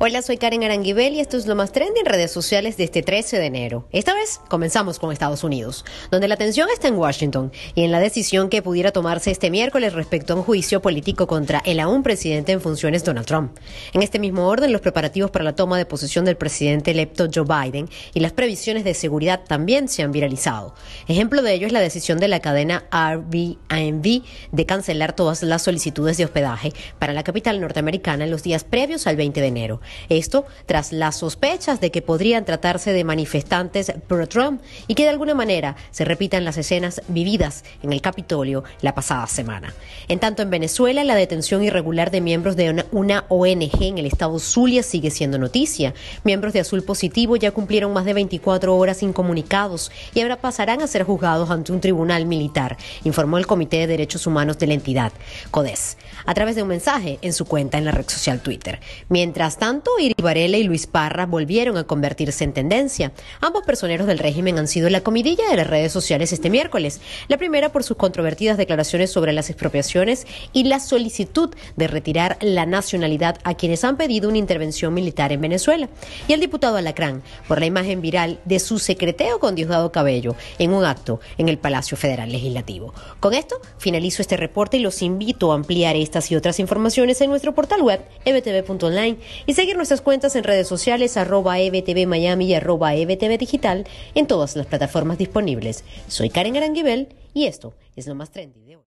Hola, soy Karen Aranguibel y esto es lo más trendy en redes sociales de este 13 de enero. Esta vez comenzamos con Estados Unidos, donde la atención está en Washington y en la decisión que pudiera tomarse este miércoles respecto a un juicio político contra el aún presidente en funciones Donald Trump. En este mismo orden, los preparativos para la toma de posesión del presidente electo Joe Biden y las previsiones de seguridad también se han viralizado. Ejemplo de ello es la decisión de la cadena Airbnb de cancelar todas las solicitudes de hospedaje para la capital norteamericana en los días previos al 20 de enero. Esto tras las sospechas de que podrían tratarse de manifestantes pro-Trump y que de alguna manera se repitan las escenas vividas en el Capitolio la pasada semana. En tanto, en Venezuela, la detención irregular de miembros de una, ONG en el estado Zulia sigue siendo noticia. Miembros de Azul Positivo ya cumplieron más de 24 horas incomunicados y ahora pasarán a ser juzgados ante un tribunal militar, informó el Comité de Derechos Humanos de la entidad, CODES, a través de un mensaje en su cuenta en la red social Twitter. Mientras tanto, Iri Varela y Luis Parra volvieron a convertirse en tendencia. Ambos personeros del régimen han sido la comidilla de las redes sociales este miércoles. La primera por sus controvertidas declaraciones sobre las expropiaciones y la solicitud de retirar la nacionalidad a quienes han pedido una intervención militar en Venezuela. Y el diputado Alacrán por la imagen viral de su secreteo con Diosdado Cabello en un acto en el Palacio Federal Legislativo. Con esto finalizo este reporte y los invito a ampliar estas y otras informaciones en nuestro portal web ebtv.online y seguir nuestras cuentas en redes sociales arroba EBTV Miami y arroba EBTV Digital en todas las plataformas disponibles. Soy Karen Aranguibel y esto es lo más trendy de hoy.